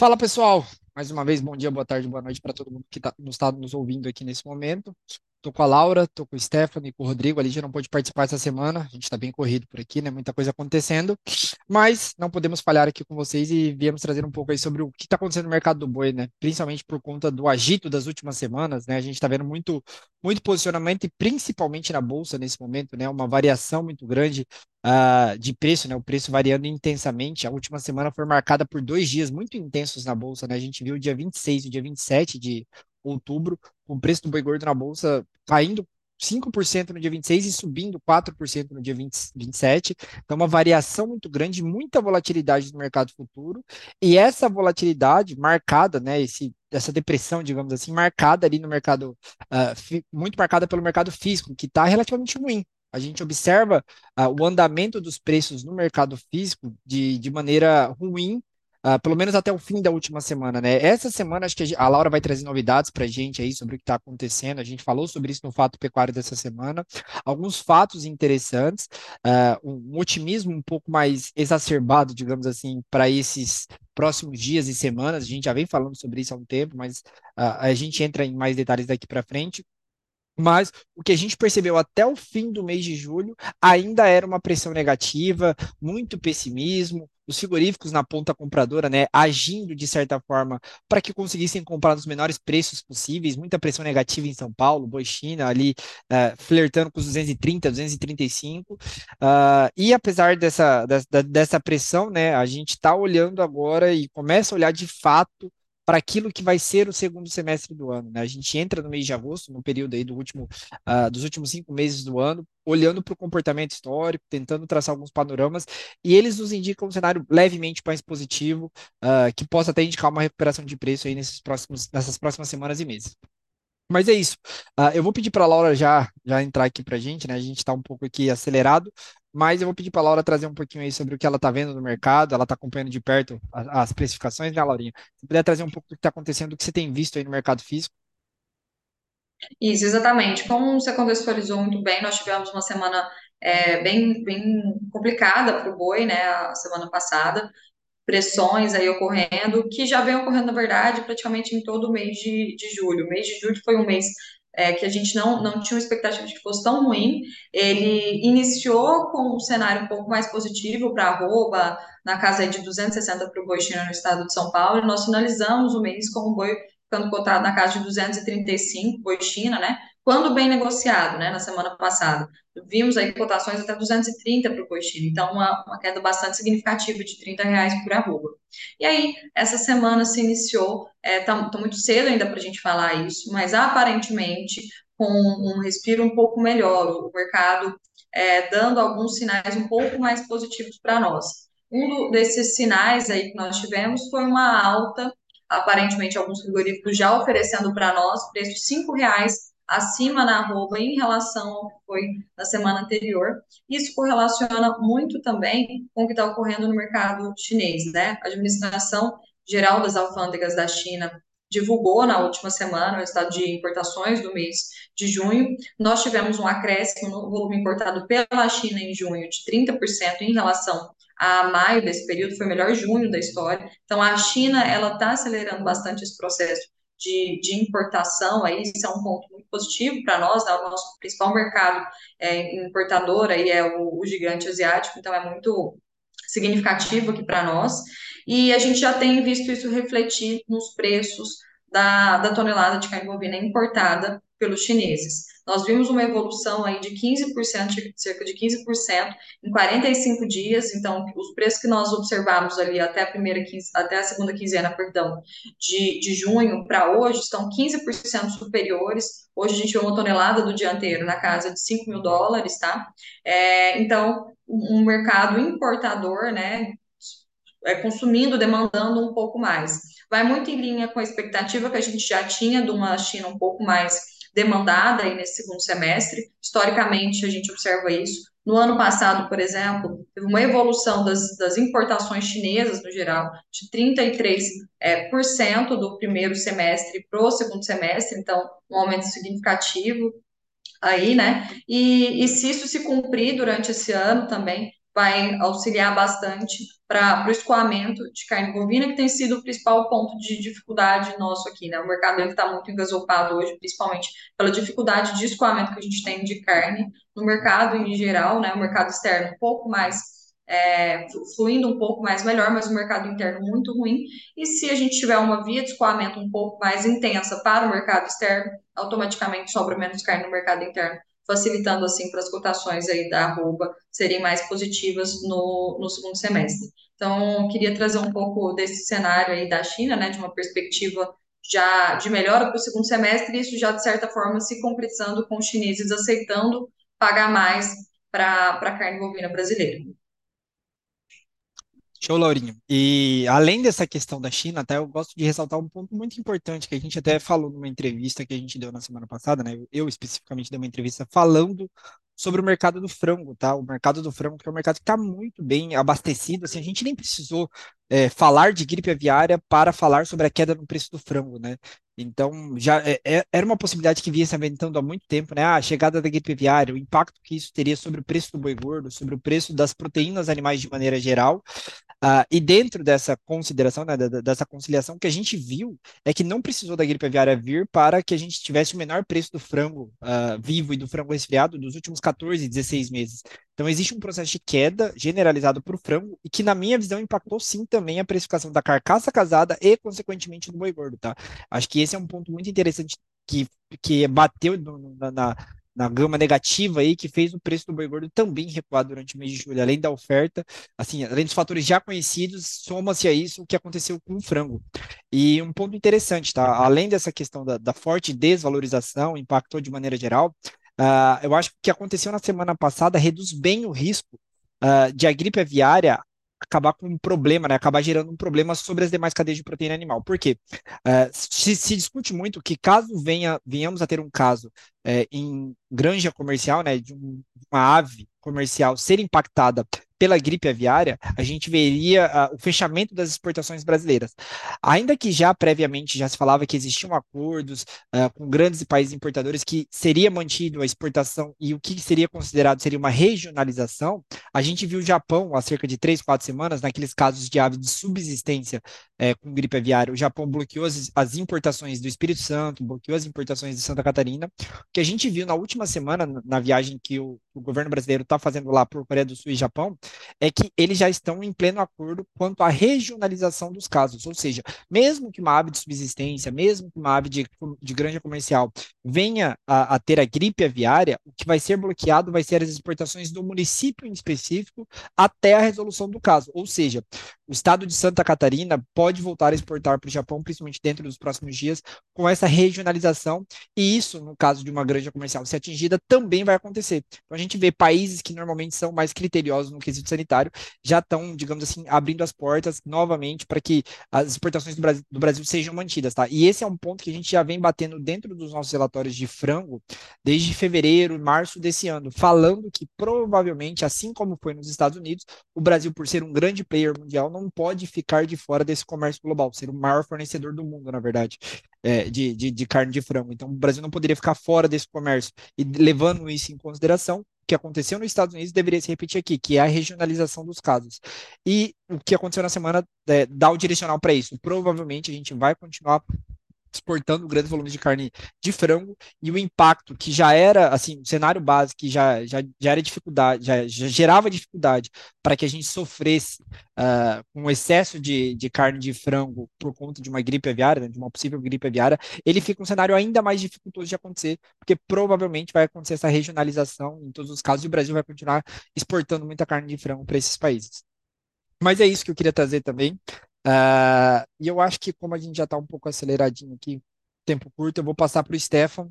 Fala pessoal, mais uma vez bom dia, boa tarde, boa noite para todo mundo que tá, nos está nos ouvindo aqui nesse momento. Tô com a Laura, tô com o Stephanie, com o Rodrigo, ali já não pôde participar essa semana, a gente está bem corrido por aqui, né? Muita coisa acontecendo, mas não podemos falhar aqui com vocês e viemos trazer um pouco aí sobre o que está acontecendo no mercado do boi, né? Principalmente por conta do agito das últimas semanas, né? A gente está vendo muito, muito posicionamento e principalmente na bolsa nesse momento, né? Uma variação muito grande uh, de preço, né? O preço variando intensamente. A última semana foi marcada por dois dias muito intensos na bolsa, né? A gente viu o dia 26 e o dia 27 de outubro, com o preço do boi gordo na bolsa caindo 5% no dia 26 e subindo 4% no dia 20, 27. Então, uma variação muito grande, muita volatilidade no mercado futuro. E essa volatilidade marcada, né, esse, essa depressão, digamos assim, marcada ali no mercado, uh, muito marcada pelo mercado físico, que está relativamente ruim. A gente observa uh, o andamento dos preços no mercado físico de, de maneira ruim Uh, pelo menos até o fim da última semana, né? Essa semana acho que a Laura vai trazer novidades para a gente aí sobre o que está acontecendo. A gente falou sobre isso no fato pecuário dessa semana. Alguns fatos interessantes, uh, um otimismo um pouco mais exacerbado, digamos assim, para esses próximos dias e semanas. A gente já vem falando sobre isso há um tempo, mas uh, a gente entra em mais detalhes daqui para frente. Mas o que a gente percebeu até o fim do mês de julho ainda era uma pressão negativa, muito pessimismo, os frigoríficos na ponta compradora, né, agindo de certa forma para que conseguissem comprar nos menores preços possíveis, muita pressão negativa em São Paulo, Boi China ali uh, flertando com os 230, 235, uh, e apesar dessa, dessa, dessa pressão, né, a gente está olhando agora e começa a olhar de fato para aquilo que vai ser o segundo semestre do ano. Né? A gente entra no mês de agosto, no período aí do último, uh, dos últimos cinco meses do ano, olhando para o comportamento histórico, tentando traçar alguns panoramas, e eles nos indicam um cenário levemente mais positivo, uh, que possa até indicar uma recuperação de preço aí nesses próximos, nessas próximas semanas e meses. Mas é isso. Uh, eu vou pedir para a Laura já, já entrar aqui para a gente, né? A gente está um pouco aqui acelerado, mas eu vou pedir para a Laura trazer um pouquinho aí sobre o que ela está vendo no mercado, ela está acompanhando de perto as, precificações, né, Laurinha? Se puder trazer um pouco do que está acontecendo, o que você tem visto aí no mercado físico. Isso, exatamente. Como você contextualizou muito bem, nós tivemos uma semana é, bem, bem complicada para o boi, né, a semana passada pressões aí ocorrendo, que já vem ocorrendo, na verdade, praticamente em todo o mês de, de julho. O mês de julho foi um mês é, que a gente não, não tinha uma expectativa de que fosse tão ruim. Ele iniciou com um cenário um pouco mais positivo para a arroba, na casa de 260 para o boi chino no estado de São Paulo, e nós finalizamos o mês com o boi ficando cotado na casa de 235, boi China, né? Quando bem negociado, né, na semana passada. Vimos aí cotações até 230 para o boi China, então uma, uma, queda bastante significativa de 30 reais por arroba. E aí, essa semana se iniciou, está é, tá muito cedo ainda para a gente falar isso, mas aparentemente com um respiro um pouco melhor, o mercado é, dando alguns sinais um pouco mais positivos para nós. Um desses sinais aí que nós tivemos foi uma alta aparentemente alguns frigoríficos já oferecendo para nós preço cinco reais acima na arroba em relação ao que foi na semana anterior. Isso correlaciona muito também com o que está ocorrendo no mercado chinês, né? A administração geral das alfândegas da China divulgou na última semana o estado de importações do mês de junho. Nós tivemos um acréscimo no volume importado pela China em junho de 30% em relação a maio desse período, foi o melhor junho da história. Então, a China, ela está acelerando bastante esse processo de, de, importação, aí isso é um ponto muito positivo para nós, né? o nosso principal mercado é, importador aí é o, o gigante asiático, então é muito significativo aqui para nós, e a gente já tem visto isso refletir nos preços da, da tonelada de carne bovina importada pelos chineses. Nós vimos uma evolução aí de 15%, cerca de 15% em 45 dias, então os preços que nós observamos ali até a primeira até a segunda quinzena, perdão, de, de junho para hoje estão 15% superiores. Hoje a gente vê uma tonelada do dianteiro na casa de 5 mil dólares, tá? É, então, um mercado importador, né, é, consumindo, demandando um pouco mais. Vai muito em linha com a expectativa que a gente já tinha de uma China um pouco mais demandada aí nesse segundo semestre. Historicamente, a gente observa isso. No ano passado, por exemplo, teve uma evolução das, das importações chinesas, no geral, de 33% é, por cento do primeiro semestre para o segundo semestre, então, um aumento significativo aí, né? E, e se isso se cumprir durante esse ano também, vai auxiliar bastante para o escoamento de carne bovina, que tem sido o principal ponto de dificuldade nosso aqui, né? O mercado está muito engasopado hoje, principalmente pela dificuldade de escoamento que a gente tem de carne no mercado em geral, né? O mercado externo um pouco mais é, fluindo um pouco mais melhor, mas o mercado interno muito ruim. E se a gente tiver uma via de escoamento um pouco mais intensa para o mercado externo, automaticamente sobra menos carne no mercado interno, facilitando assim para as cotações aí da arroba serem mais positivas no, no segundo semestre. Então, queria trazer um pouco desse cenário aí da China, né, de uma perspectiva já de melhora para o segundo semestre, e isso já de certa forma se concretizando com os chineses aceitando pagar mais para a carne bovina brasileira. Show, Laurinho. E além dessa questão da China, até eu gosto de ressaltar um ponto muito importante que a gente até falou numa entrevista que a gente deu na semana passada, né? Eu especificamente dei uma entrevista falando sobre o mercado do frango, tá? O mercado do frango, que é um mercado que está muito bem abastecido, assim, a gente nem precisou é, falar de gripe aviária para falar sobre a queda no preço do frango, né? Então, já é, é, era uma possibilidade que vinha se aventando há muito tempo, né? Ah, a chegada da gripe aviária, o impacto que isso teria sobre o preço do boi gordo, sobre o preço das proteínas animais de maneira geral. Uh, e dentro dessa consideração, né, dessa conciliação, o que a gente viu é que não precisou da gripe aviária vir para que a gente tivesse o menor preço do frango uh, vivo e do frango resfriado dos últimos 14, 16 meses. Então, existe um processo de queda generalizado para o frango e que, na minha visão, impactou sim também a precificação da carcaça casada e, consequentemente, do boi gordo, tá? Acho que esse é um ponto muito interessante que, que bateu no, na, na gama negativa aí, que fez o preço do boi gordo também recuar durante o mês de julho, além da oferta, assim, além dos fatores já conhecidos, soma-se a isso o que aconteceu com o frango. E um ponto interessante, tá? Além dessa questão da, da forte desvalorização, impactou de maneira geral, uh, eu acho que o que aconteceu na semana passada reduz bem o risco uh, de a gripe aviária acabar com um problema, né? Acabar gerando um problema sobre as demais cadeias de proteína animal. Por quê? Uh, se, se, discute muito que caso venha, venhamos a ter um caso é, em granja comercial, né, de um, uma ave comercial ser impactada pela gripe aviária, a gente veria uh, o fechamento das exportações brasileiras. Ainda que já previamente já se falava que existiam acordos uh, com grandes países importadores que seria mantido a exportação e o que seria considerado seria uma regionalização, a gente viu o Japão há cerca de três, quatro semanas, naqueles casos de aves de subsistência uh, com gripe aviária, o Japão bloqueou as, as, importações do Espírito Santo, bloqueou as importações de Santa Catarina. O que a gente viu na última semana, na viagem que o, o governo brasileiro está fazendo lá por Coreia do Sul e Japão, é que eles já estão em pleno acordo quanto à regionalização dos casos, ou seja, mesmo que uma ave de subsistência, mesmo que uma ave de, de granja comercial venha a, a, ter a gripe aviária, o que vai ser bloqueado vai ser as exportações do município em específico até a resolução do caso, ou seja, o estado de Santa Catarina pode voltar a exportar para o Japão, principalmente dentro dos próximos dias, com essa regionalização, e isso, no caso de uma granja comercial ser atingida, também vai acontecer. Então a gente vê países que normalmente são mais criteriosos no quesito sanitário, já estão, digamos assim, abrindo as portas novamente para que as exportações do Brasil, do Brasil, sejam mantidas, tá? E esse é um ponto que a gente já vem batendo dentro dos nossos relatórios de frango desde fevereiro, março desse ano, falando que provavelmente, assim como foi nos Estados Unidos, o Brasil, por ser um grande player mundial, não pode ficar de fora desse comércio global, ser o maior fornecedor do mundo, na verdade, é, de, de, de carne de frango. Então, o Brasil não poderia ficar fora desse comércio. E levando isso em consideração, que aconteceu nos Estados Unidos deveria se repetir aqui, que é a regionalização dos casos. E o que aconteceu na semana é, dá o direcional para isso. Provavelmente a gente vai continuar exportando grandes volumes de carne de frango e o impacto que já era, assim, o cenário básico que já, já, já era dificuldade, já, já gerava dificuldade para que a gente sofresse uh, com excesso de, de carne de frango por conta de uma gripe aviária, né, de uma possível gripe aviária, ele fica um cenário ainda mais dificultoso de acontecer, porque provavelmente vai acontecer essa regionalização em todos os casos e o Brasil vai continuar exportando muita carne de frango para esses países. Mas é isso que eu queria trazer também. Uh, e eu acho que, como a gente já está um pouco aceleradinho aqui, tempo curto, eu vou passar para o Stefan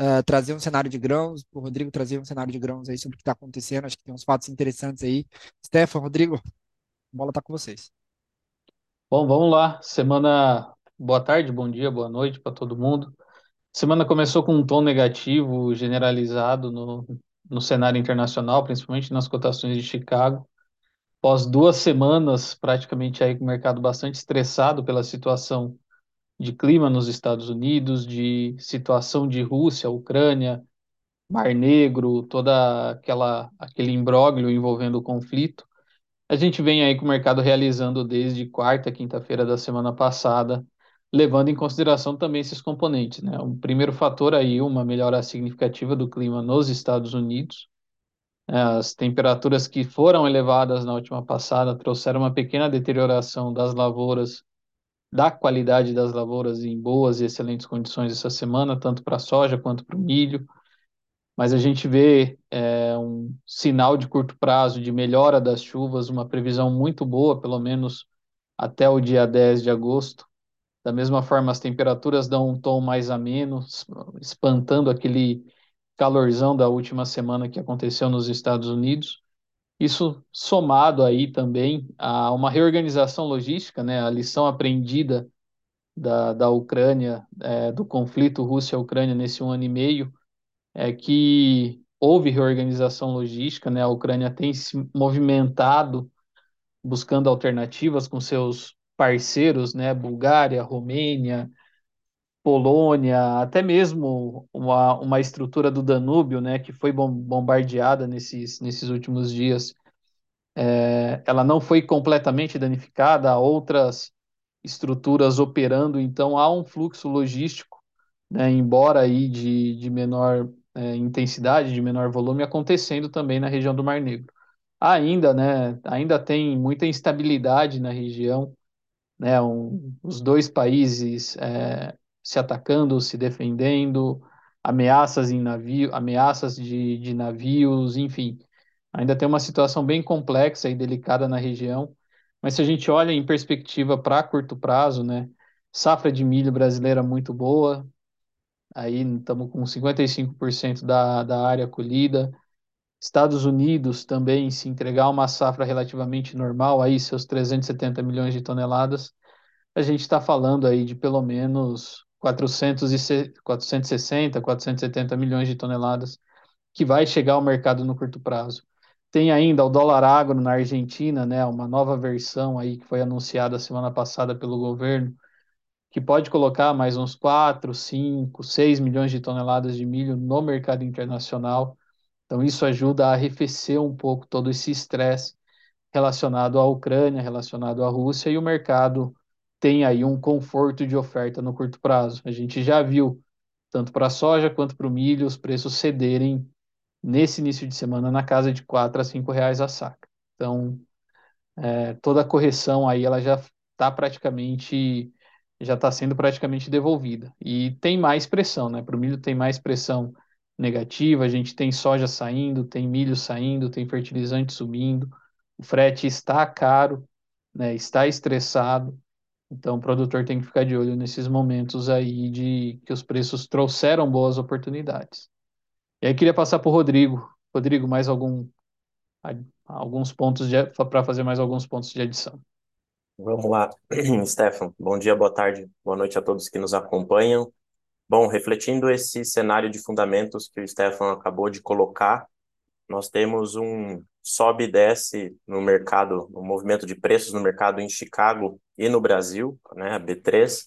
uh, trazer um cenário de grãos, para o Rodrigo trazer um cenário de grãos aí sobre o que está acontecendo. Acho que tem uns fatos interessantes aí. Stefan, Rodrigo, a bola está com vocês. Bom, vamos lá. Semana. Boa tarde, bom dia, boa noite para todo mundo. Semana começou com um tom negativo generalizado no, no cenário internacional, principalmente nas cotações de Chicago após duas semanas praticamente aí com o mercado bastante estressado pela situação de clima nos Estados Unidos, de situação de Rússia, Ucrânia, Mar Negro, toda aquela aquele imbróglio envolvendo o conflito. A gente vem aí com o mercado realizando desde quarta, quinta-feira da semana passada, levando em consideração também esses componentes, né? O primeiro fator aí, uma melhora significativa do clima nos Estados Unidos. As temperaturas que foram elevadas na última passada trouxeram uma pequena deterioração das lavouras, da qualidade das lavouras em boas e excelentes condições essa semana, tanto para a soja quanto para o milho mas a gente vê é, um sinal de curto prazo de melhora das chuvas, uma previsão muito boa, pelo menos até o dia 10 de agosto. Da mesma forma, as temperaturas dão um tom mais ameno, espantando aquele calorzão da última semana que aconteceu nos Estados Unidos. Isso somado aí também a uma reorganização logística, né, a lição aprendida da, da Ucrânia, é, do conflito Rússia-Ucrânia nesse um ano e meio, é que houve reorganização logística, né? A Ucrânia tem se movimentado buscando alternativas com seus parceiros, né? Bulgária, Romênia, Polônia, até mesmo uma, uma estrutura do Danúbio, né? Que foi bombardeada nesses, nesses últimos dias. É, ela não foi completamente danificada, há outras estruturas operando, então há um fluxo logístico, né? Embora aí de, de menor é, intensidade, de menor volume, acontecendo também na região do Mar Negro. Ainda, né, ainda tem muita instabilidade na região, né, um, os dois países é, se atacando, se defendendo, ameaças em navio, ameaças de, de navios, enfim, ainda tem uma situação bem complexa e delicada na região. Mas se a gente olha em perspectiva para curto prazo, né, safra de milho brasileira muito boa, aí estamos com 55% da, da área colhida. Estados Unidos também, se entregar uma safra relativamente normal, aí seus 370 milhões de toneladas, a gente está falando aí de pelo menos 400 460, 470 milhões de toneladas que vai chegar ao mercado no curto prazo. Tem ainda o dólar agro na Argentina, né, uma nova versão aí que foi anunciada semana passada pelo governo, que pode colocar mais uns 4, 5, 6 milhões de toneladas de milho no mercado internacional. Então, isso ajuda a arrefecer um pouco todo esse estresse relacionado à Ucrânia, relacionado à Rússia, e o mercado tem aí um conforto de oferta no curto prazo. A gente já viu, tanto para a soja quanto para o milho, os preços cederem nesse início de semana na casa de 4 a 5 reais a saca. Então, é, toda a correção aí ela já está praticamente já está sendo praticamente devolvida. E tem mais pressão, né? Para o milho tem mais pressão negativa, a gente tem soja saindo, tem milho saindo, tem fertilizante subindo, o frete está caro, né? Está estressado. Então o produtor tem que ficar de olho nesses momentos aí de que os preços trouxeram boas oportunidades. E aí queria passar para o Rodrigo. Rodrigo, mais algum alguns pontos para fazer mais alguns pontos de adição. Vamos lá, Stefan. Bom dia, boa tarde, boa noite a todos que nos acompanham. Bom, refletindo esse cenário de fundamentos que o Stefan acabou de colocar, nós temos um sobe e desce no mercado, no movimento de preços no mercado em Chicago e no Brasil, né, B3.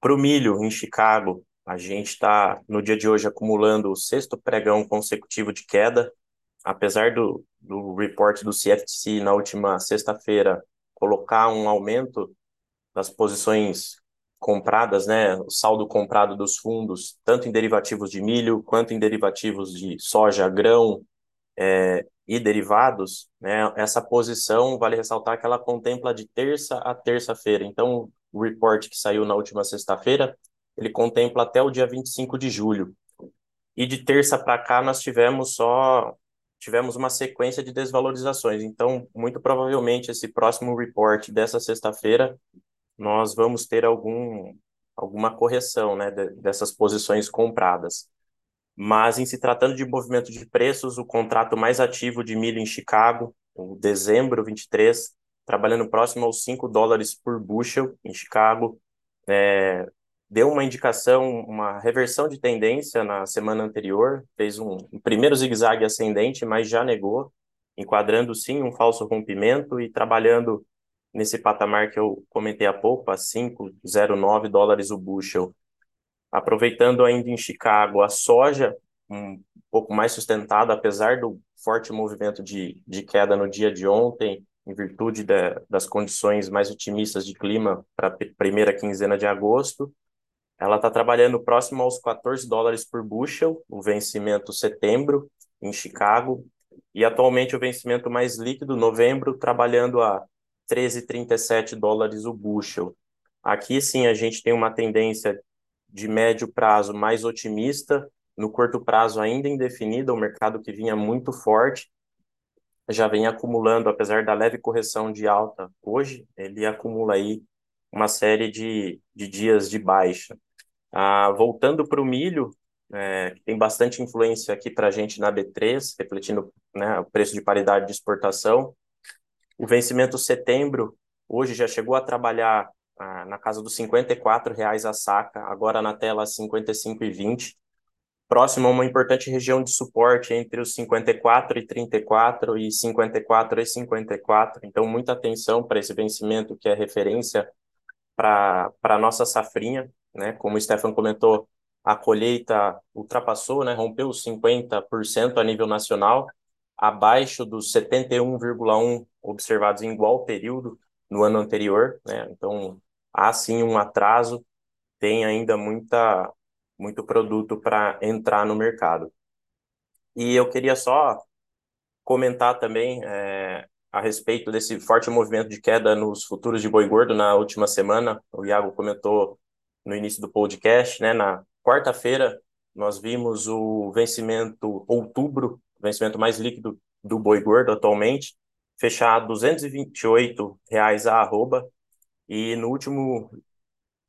Para o milho em Chicago, a gente está no dia de hoje acumulando o sexto pregão consecutivo de queda, apesar do, do report do CFTC na última sexta-feira colocar um aumento das posições compradas, né, o saldo comprado dos fundos, tanto em derivativos de milho quanto em derivativos de soja, grão é, e derivados, né, essa posição, vale ressaltar que ela contempla de terça a terça-feira. Então, o report que saiu na última sexta-feira, ele contempla até o dia 25 de julho. E de terça para cá nós tivemos só tivemos uma sequência de desvalorizações. Então, muito provavelmente, esse próximo report dessa sexta-feira, nós vamos ter algum, alguma correção né, dessas posições compradas. Mas, em se tratando de movimento de preços, o contrato mais ativo de milho em Chicago, o dezembro 23, trabalhando próximo aos 5 dólares por bushel em Chicago, é, deu uma indicação, uma reversão de tendência na semana anterior, fez um, um primeiro zigue-zague ascendente, mas já negou, enquadrando sim um falso rompimento e trabalhando nesse patamar que eu comentei há pouco, a 5,09 dólares o bushel. Aproveitando ainda em Chicago, a soja um pouco mais sustentado, apesar do forte movimento de, de queda no dia de ontem, em virtude de, das condições mais otimistas de clima para a primeira quinzena de agosto. Ela está trabalhando próximo aos 14 dólares por bushel, o vencimento setembro, em Chicago, e atualmente o vencimento mais líquido, novembro, trabalhando a 13,37 dólares o bushel. Aqui sim a gente tem uma tendência de médio prazo mais otimista, no curto prazo ainda indefinida, o mercado que vinha muito forte, já vem acumulando, apesar da leve correção de alta hoje, ele acumula aí uma série de, de dias de baixa. Ah, voltando para o milho, é, tem bastante influência aqui para a gente na B3, refletindo né, o preço de paridade de exportação. O vencimento setembro, hoje já chegou a trabalhar ah, na casa dos R$ 54,00 a saca, agora na tela R$ 55,20 próximo a uma importante região de suporte entre os 54 e 34 e 54 e 54. Então, muita atenção para esse vencimento que é referência para a nossa safrinha, né? Como o Stefan comentou, a colheita ultrapassou, né? Rompeu os 50% a nível nacional, abaixo dos 71,1 observados em igual período no ano anterior, né? Então, há sim um atraso, tem ainda muita muito produto para entrar no mercado. E eu queria só comentar também é, a respeito desse forte movimento de queda nos futuros de boi gordo na última semana. O Iago comentou no início do podcast, né? Na quarta-feira nós vimos o vencimento outubro, o vencimento mais líquido do boi gordo atualmente, fechar 228 reais a arroba. E no último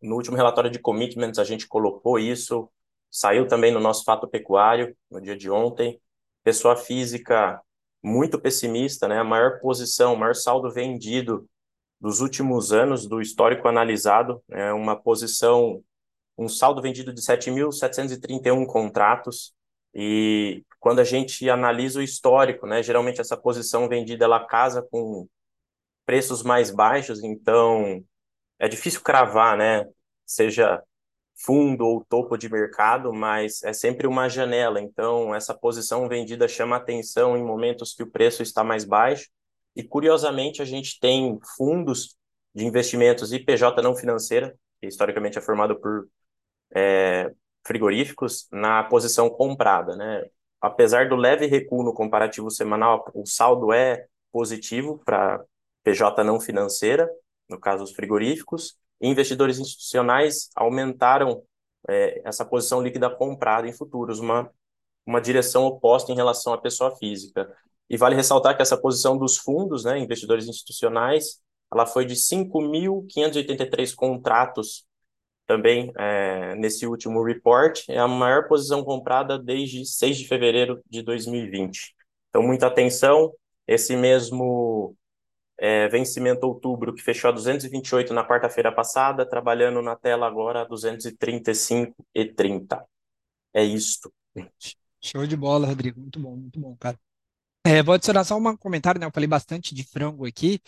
no último relatório de commitments, a gente colocou isso, saiu também no nosso fato pecuário, no dia de ontem. Pessoa física muito pessimista, né? A maior posição, o maior saldo vendido dos últimos anos do histórico analisado, é uma posição, um saldo vendido de 7.731 contratos. E quando a gente analisa o histórico, né, geralmente essa posição vendida ela casa com preços mais baixos, então é difícil cravar, né? Seja fundo ou topo de mercado, mas é sempre uma janela. Então, essa posição vendida chama atenção em momentos que o preço está mais baixo. E, curiosamente, a gente tem fundos de investimentos IPJ não financeira, que historicamente é formado por é, frigoríficos, na posição comprada. Né? Apesar do leve recuo no comparativo semanal, o saldo é positivo para PJ não financeira, no caso os frigoríficos, e investidores institucionais aumentaram é, essa posição líquida comprada em futuros, uma, uma direção oposta em relação à pessoa física. E vale ressaltar que essa posição dos fundos, né, investidores institucionais, ela foi de 5.583 contratos também é, nesse último report, é a maior posição comprada desde 6 de fevereiro de 2020. Então, muita atenção, esse mesmo é, vencimento outubro, que fechou a 228 na quarta-feira passada, trabalhando na tela agora a 235,30. É isto. Show de bola, Rodrigo. Muito bom, muito bom, cara. É, vou adicionar só um comentário, né? Eu falei bastante de frango aqui.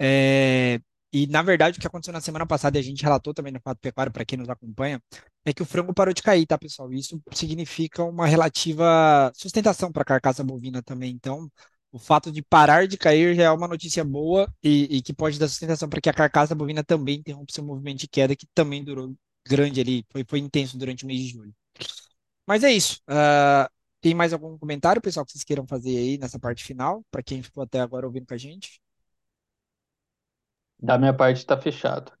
É, e, na verdade, o que aconteceu na semana passada, e a gente relatou também no Fato Pecuário, para quem nos acompanha, é que o frango parou de cair, tá, pessoal? Isso significa uma relativa sustentação para a carcaça bovina também. Então, o fato de parar de cair já é uma notícia boa e, e que pode dar sustentação para que a carcaça bovina também interrompa seu movimento de queda, que também durou grande ali, foi, foi intenso durante o mês de julho. Mas é isso. Uh, tem mais algum comentário, pessoal, que vocês queiram fazer aí nessa parte final, para quem ficou até agora ouvindo com a gente? Da minha parte está fechado.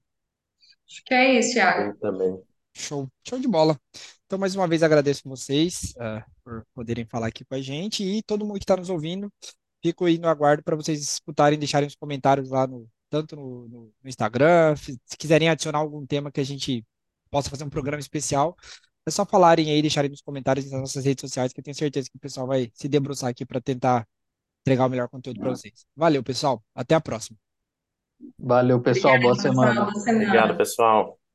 Acho que é isso, Thiago. Eu também. Show, show de bola. Então, mais uma vez, agradeço vocês uh, por poderem falar aqui com a gente e todo mundo que está nos ouvindo. Fico aí no aguardo para vocês escutarem, deixarem os comentários lá no tanto no, no, no, Instagram, se quiserem adicionar algum tema que a gente possa fazer um programa especial, é só falarem aí, deixarem nos comentários nas nossas redes sociais, que eu tenho certeza que o pessoal vai se debruçar aqui para tentar entregar o melhor conteúdo para vocês. Valeu, pessoal. Até a próxima. Valeu, pessoal. Boa semana. Boa semana. Obrigado, pessoal.